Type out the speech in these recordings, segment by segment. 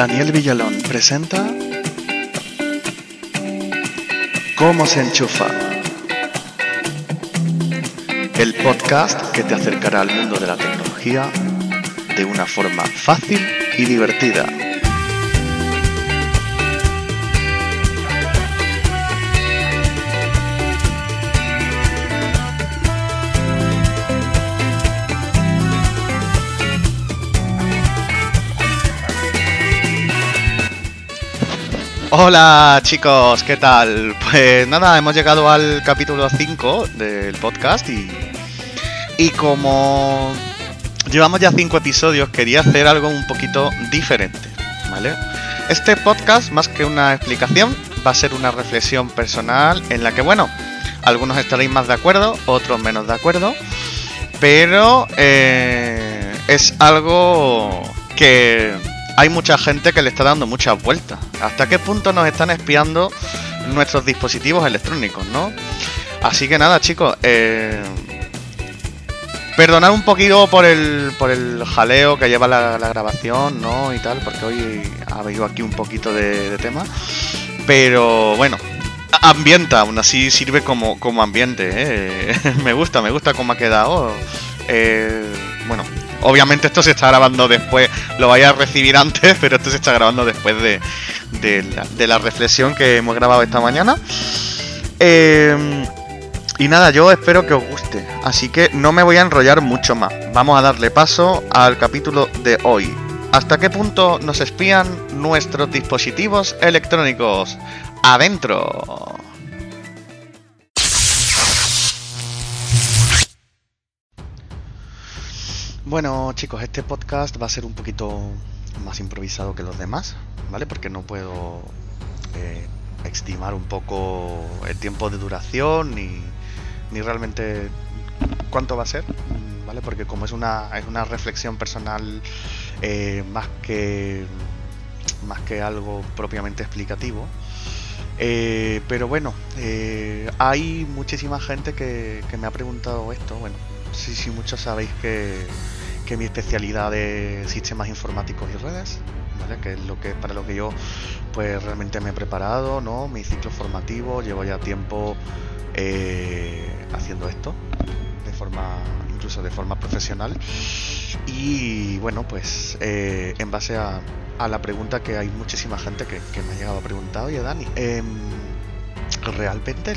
Daniel Villalón presenta ¿Cómo se enchufa? El podcast que te acercará al mundo de la tecnología de una forma fácil y divertida. Hola chicos, ¿qué tal? Pues nada, hemos llegado al capítulo 5 del podcast y, y como llevamos ya 5 episodios quería hacer algo un poquito diferente, ¿vale? Este podcast, más que una explicación, va a ser una reflexión personal en la que, bueno, algunos estaréis más de acuerdo, otros menos de acuerdo, pero eh, es algo que hay mucha gente que le está dando muchas vueltas. ¿Hasta qué punto nos están espiando nuestros dispositivos electrónicos, no? Así que nada, chicos, eh, perdonad un poquito por el, por el jaleo que lleva la, grabación, ¿no? Y tal, porque hoy ha habido aquí un poquito de, tema. Pero bueno, ambienta, aún así sirve como, como ambiente. ¿eh? me gusta, me gusta cómo ha quedado. Eh, bueno, Obviamente esto se está grabando después, lo vaya a recibir antes, pero esto se está grabando después de, la, reflexión que hemos grabado esta mañana. Em, y nada, yo espero que os guste, así que no me voy a enrollar mucho más. Vamos a darle paso al capítulo de hoy. ¿Hasta qué punto nos espían nuestros dispositivos electrónicos? Adentro. Bueno chicos, este podcast va a ser un poquito más improvisado que los demás, ¿vale? Porque no puedo eh, estimar un poco el tiempo de duración ni, ni realmente cuánto va a ser, ¿vale? Porque como es una, es una reflexión personal eh, más, que, más que algo propiamente explicativo, eh, pero bueno, hay muchísima gente que, que, me ha preguntado esto. Bueno, sí, sí, muchos sabéis que, que mi especialidad de sistemas informáticos y redes, ¿vale? que es lo que para lo que yo pues realmente me he preparado, ¿no? Mi ciclo formativo, llevo ya tiempo eh, haciendo esto de forma incluso de forma profesional y bueno pues eh, en base a, la pregunta que hay muchísima gente que, me ha llegado a preguntar oye Dani em, realmente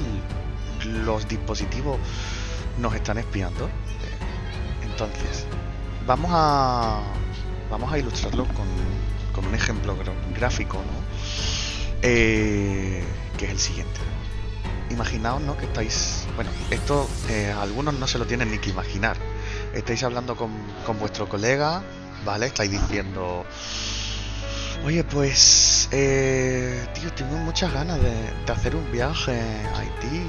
los dispositivos nos están espiando entonces vamos a vamos a ilustrarlo con, con un ejemplo gráfico, ¿no? Eh, que es el siguiente. Imaginaos, ¿no? Que estáis, bueno, esto eh, algunos no se lo tienen ni que imaginar. Estáis hablando con, con vuestro colega, ¿vale? Estáis diciendo, oye, pues, eh, tío, tengo muchas ganas de, de hacer un viaje a Haití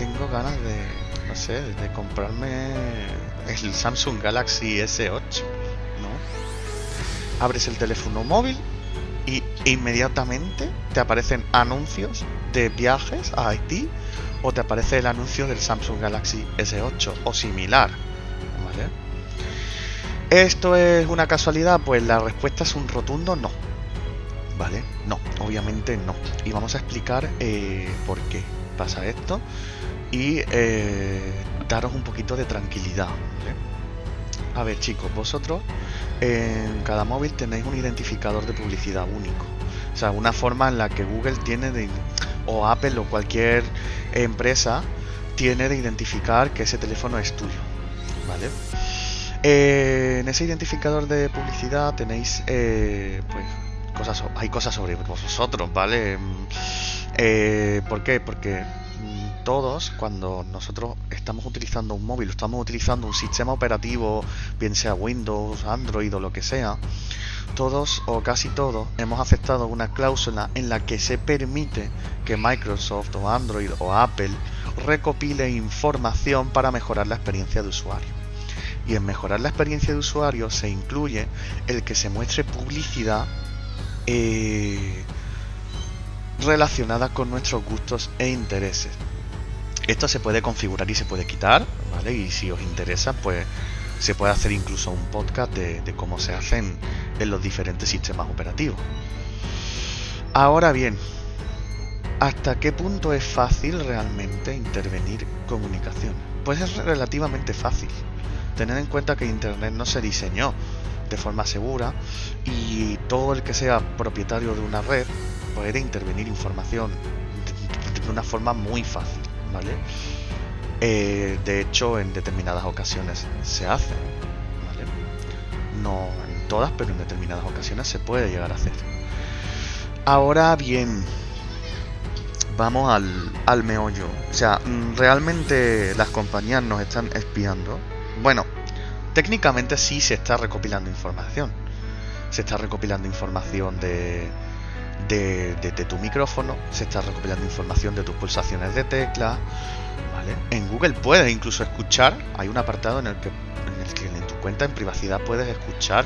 tengo ganas de, no sé, de comprarme el Samsung Galaxy S8, ¿no? Abres el teléfono móvil y inmediatamente te aparecen anuncios de viajes a Haití o te aparece el anuncio del Samsung Galaxy S8 o similar, ¿vale? ¿Esto es una casualidad? Pues la respuesta es un rotundo no. ¿Vale? No, obviamente no. Y vamos a explicar eh, por qué pasa esto y eh, daros un poquito de tranquilidad. A ver chicos, vosotros en cada móvil tenéis un identificador de publicidad único. O sea, una forma en la que Google tiene de, o Apple o cualquier empresa tiene de identificar que ese teléfono es tuyo. ¿Vale? Eh, en ese identificador de publicidad tenéis eh, pues cosas hay cosas sobre vosotros, ¿vale? Eh, ¿Por qué? Porque todos, cuando nosotros estamos utilizando un móvil, estamos utilizando un sistema operativo, bien sea Windows, Android o lo que sea, todos o casi todos hemos aceptado una cláusula en la que se permite que Microsoft o Android o Apple recopile información para mejorar la experiencia de usuario. Y en mejorar la experiencia de usuario se incluye el que se muestre publicidad eh, relacionada con nuestros gustos e intereses. Esto se puede configurar y se puede quitar, ¿vale? Y si os interesa, pues se puede hacer incluso un podcast de, cómo se hacen en los diferentes sistemas operativos. Ahora bien, ¿hasta qué punto es fácil realmente intervenir comunicación? Pues es relativamente fácil. Tener en cuenta que Internet no se diseñó de forma segura y todo el que sea propietario de una red puede intervenir información de, una forma muy fácil, ¿vale? Eh, de hecho, en determinadas ocasiones se hace, ¿vale? No en todas, pero en determinadas ocasiones se puede llegar a hacer. Ahora bien, vamos al, al meollo. O sea, mm, realmente las compañías nos están espiando. Bueno, técnicamente sí se está recopilando información. Se está recopilando información de, de, tu micrófono, se está recopilando información de tus pulsaciones de tecla. ¿vale? En Google puedes incluso escuchar, hay un apartado en el que en, tu cuenta en privacidad puedes escuchar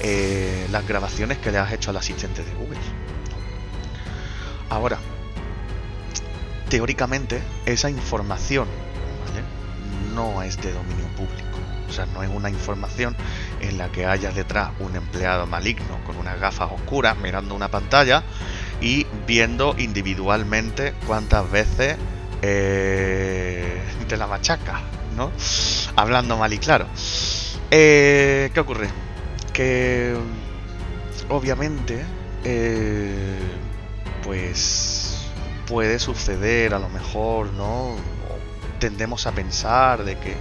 eh, las grabaciones que le has hecho al asistente de Google. Ahora, teóricamente esa información no es de dominio público. O sea, no es una información en la que haya detrás un empleado maligno con unas gafas oscuras mirando una pantalla y viendo individualmente cuántas veces eh, te la machaca, ¿no? Hablando mal y claro. Eh, ¿Qué ocurre? Que obviamente eh, pues puede suceder a lo mejor, ¿no? tendemos a pensar de que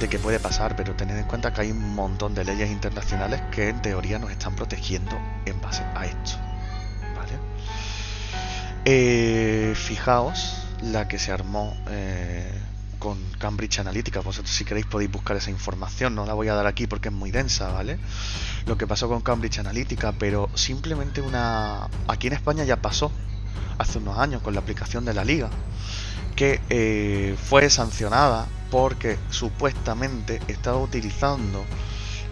de que puede pasar, pero tened en cuenta que hay un montón de leyes internacionales que en teoría nos están protegiendo en base a esto. ¿Vale? Eh, fijaos la que se armó eh, con Cambridge Analytica. Vosotros si queréis podéis buscar esa información, no la voy a dar aquí porque es muy densa, ¿vale? Lo que pasó con Cambridge Analytica, pero simplemente una... Aquí en España ya pasó, hace unos años, con la aplicación de la liga, que eh, fue sancionada porque supuestamente estaba utilizando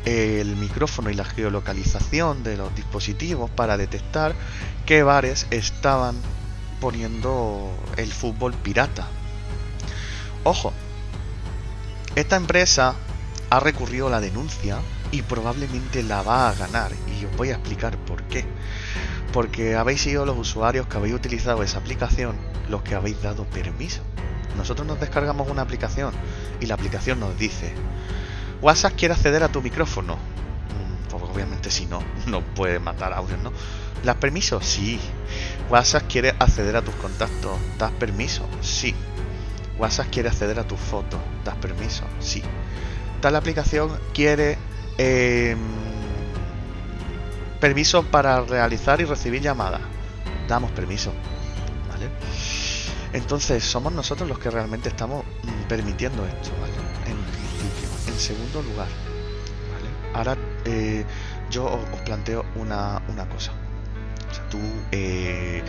el micrófono y la geolocalización de los dispositivos para detectar qué bares estaban poniendo el fútbol pirata. Ojo, esta empresa ha recurrido a la denuncia y probablemente la va a ganar y os voy a explicar por qué. Porque habéis sido los usuarios que habéis utilizado esa aplicación los que habéis dado permiso. Nosotros nos descargamos una aplicación y la aplicación nos dice, WhatsApp quiere acceder a tu micrófono. Mm, pues obviamente si no, no puede matar audio, ¿no? ¿Das permiso? Sí. WhatsApp quiere acceder a tus contactos. ¿Das permiso? Sí. WhatsApp quiere acceder a tus fotos. ¿Das permiso? Sí. Tal aplicación quiere em, permiso para realizar y recibir llamadas. Damos permiso. ¿Vale? Entonces, somos nosotros los que realmente estamos mm, permitiendo esto, ¿vale? En. En segundo lugar, ¿vale? Ahora eh, yo os planteo una, una cosa. Tú eh,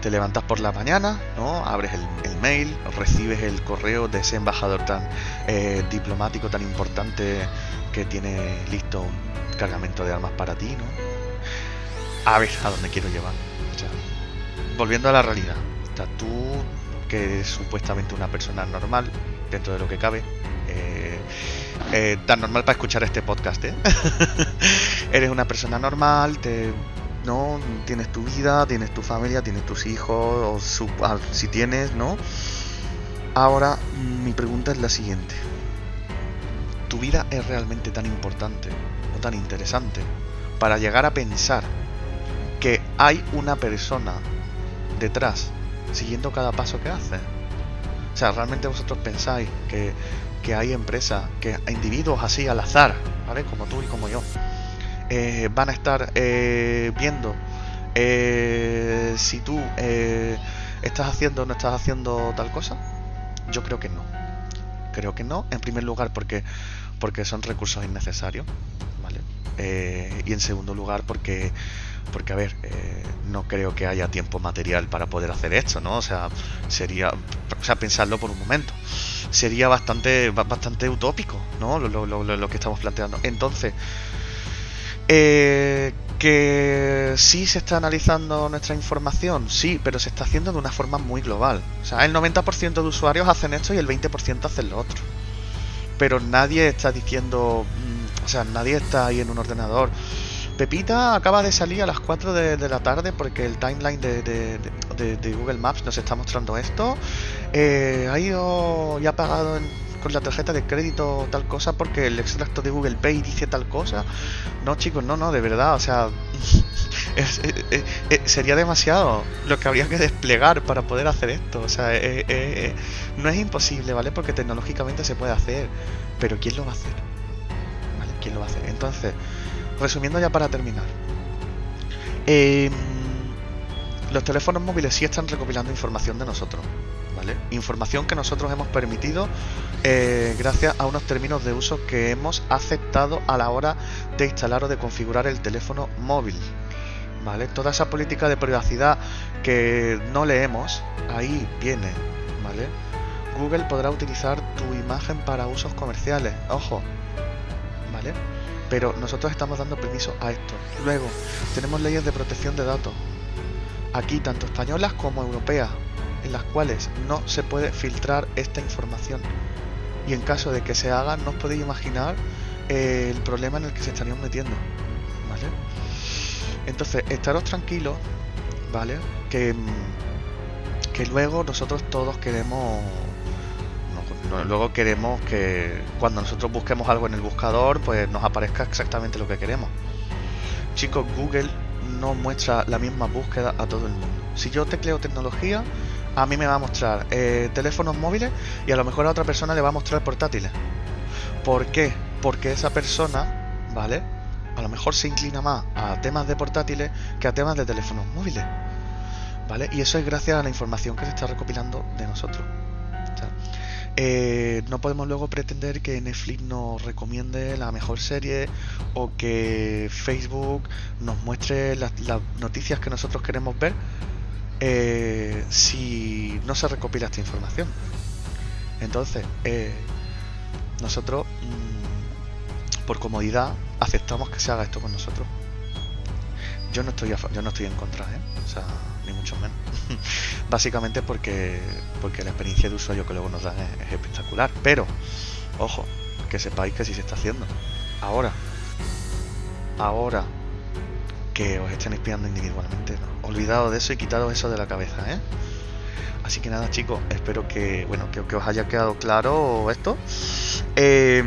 te levantas por la mañana, ¿no? Abres el, mail, recibes el correo de ese embajador tan eh, diplomático, tan importante que tiene listo un cargamento de armas para ti, ¿no? A ver a dónde quiero llevar. O sea, volviendo a la realidad. O sea, tú, que eres supuestamente una persona normal, dentro de lo que cabe, eh, eh, tan normal para escuchar este podcast, ¿eh? eres una persona normal, te ¿no? Tienes tu vida, tienes tu familia, tienes tus hijos, o ah, si tienes, ¿no? Ahora, mi pregunta es la siguiente. ¿Tu vida es realmente tan importante o tan interesante para llegar a pensar que hay una persona detrás siguiendo cada paso que hace? O sea, ¿realmente vosotros pensáis que, que hay empresas, que individuos así al azar, ¿vale? Como tú y como yo, eh, van a estar eh, viendo eh, si tú estás haciendo o no estás haciendo tal cosa? Yo creo que no. Creo que no, en primer lugar porque, porque son recursos innecesarios, ¿vale? y en segundo lugar porque, porque a ver, no creo que haya tiempo material para poder hacer esto, ¿no? O sea, sería, o sea, pensarlo por un momento, sería bastante, bastante utópico, ¿no? Lo, lo, lo, lo que estamos planteando. Entonces, eh, que sí se está analizando nuestra información, sí, pero se está haciendo de una forma muy global. O sea, el 90% de usuarios hacen esto y el 20% hacen lo otro. pero nadie está diciendo, mm, o sea, nadie está ahí en un ordenador. Pepita acaba de salir a las 4 de, la tarde porque el timeline de, Google Maps nos está mostrando esto. Eh, ha ido y ha pagado con la tarjeta de crédito tal cosa porque el extracto de Google Pay dice tal cosa. No, chicos, no, no, de verdad, o sea, sería demasiado lo que habría que desplegar para poder hacer esto. O sea, no es imposible, ¿vale? Porque tecnológicamente se puede hacer, pero ¿quién lo va a hacer? ¿Vale? ¿Quién lo va a hacer? Entonces, resumiendo ya para terminar. Em, los teléfonos móviles sí están recopilando información de nosotros, ¿vale? Información que nosotros hemos permitido eh, gracias a unos términos de uso que hemos aceptado a la hora de instalar o de configurar el teléfono móvil, ¿vale? Toda esa política de privacidad que no leemos, ahí viene, ¿vale? Google podrá utilizar tu imagen para usos comerciales, ojo, ¿vale? Pero nosotros estamos dando permiso a esto. Luego, tenemos leyes de protección de datos. Aquí, tanto españolas como europeas, en las cuales no se puede filtrar esta información. Y en caso de que se haga, no os podéis imaginar eh, el problema en el que se estarían metiendo. ¿Vale? Entonces, estaros tranquilos, ¿vale? Que, mm, que luego nosotros todos queremos luego queremos que cuando nosotros busquemos algo en el buscador, pues nos aparezca exactamente lo que queremos. Chicos, Google no muestra la misma búsqueda a todo el mundo. Si yo tecleo tecnología, a mí me va a mostrar eh, teléfonos móviles y a lo mejor a otra persona le va a mostrar portátiles. ¿Por qué? Porque esa persona, ¿vale? A lo mejor se inclina más a temas de portátiles que a temas de teléfonos móviles. ¿Vale? Y eso es gracias a la información que se está recopilando de nosotros. Eh, no podemos luego pretender que Netflix nos recomiende la mejor serie o que Facebook nos muestre las, noticias que nosotros queremos ver eh, si no se recopila esta información. Entonces, eh, nosotros, mm, por comodidad, aceptamos que se haga esto con nosotros. Yo no estoy, yo no estoy en contra, ¿eh? O sea, ni mucho menos. Básicamente porque, porque la experiencia de usuario que luego nos dan es, espectacular. Pero, ojo, que sepáis que si se está haciendo. Ahora, ahora que os estén espiando individualmente, ¿no? de eso y quitado eso de la cabeza, ¿eh? Así que nada, chicos, espero que, bueno, que, que os haya quedado claro esto. Eh,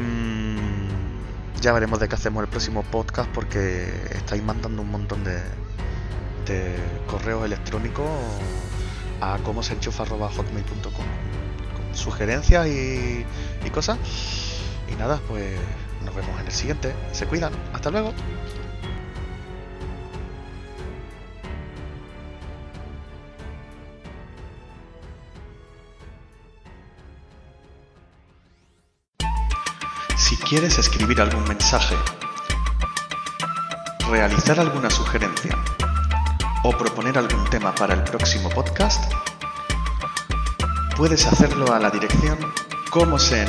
ya veremos de qué hacemos el próximo podcast porque estáis mandando un montón de, correos electrónicos a cómo se con sugerencias y cosas. Y nada, pues nos vemos en el siguiente. Se cuidan. Hasta luego. Quieres escribir algún mensaje, realizar alguna sugerencia o proponer algún tema para el próximo podcast, puedes hacerlo a la dirección como se.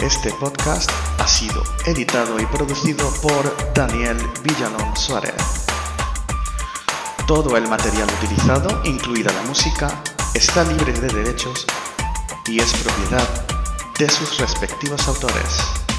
Este podcast ha sido editado y producido por Daniel Villalón Suárez. Todo el material utilizado, incluida la música, está libre de derechos y es propiedad de sus respectivos autores.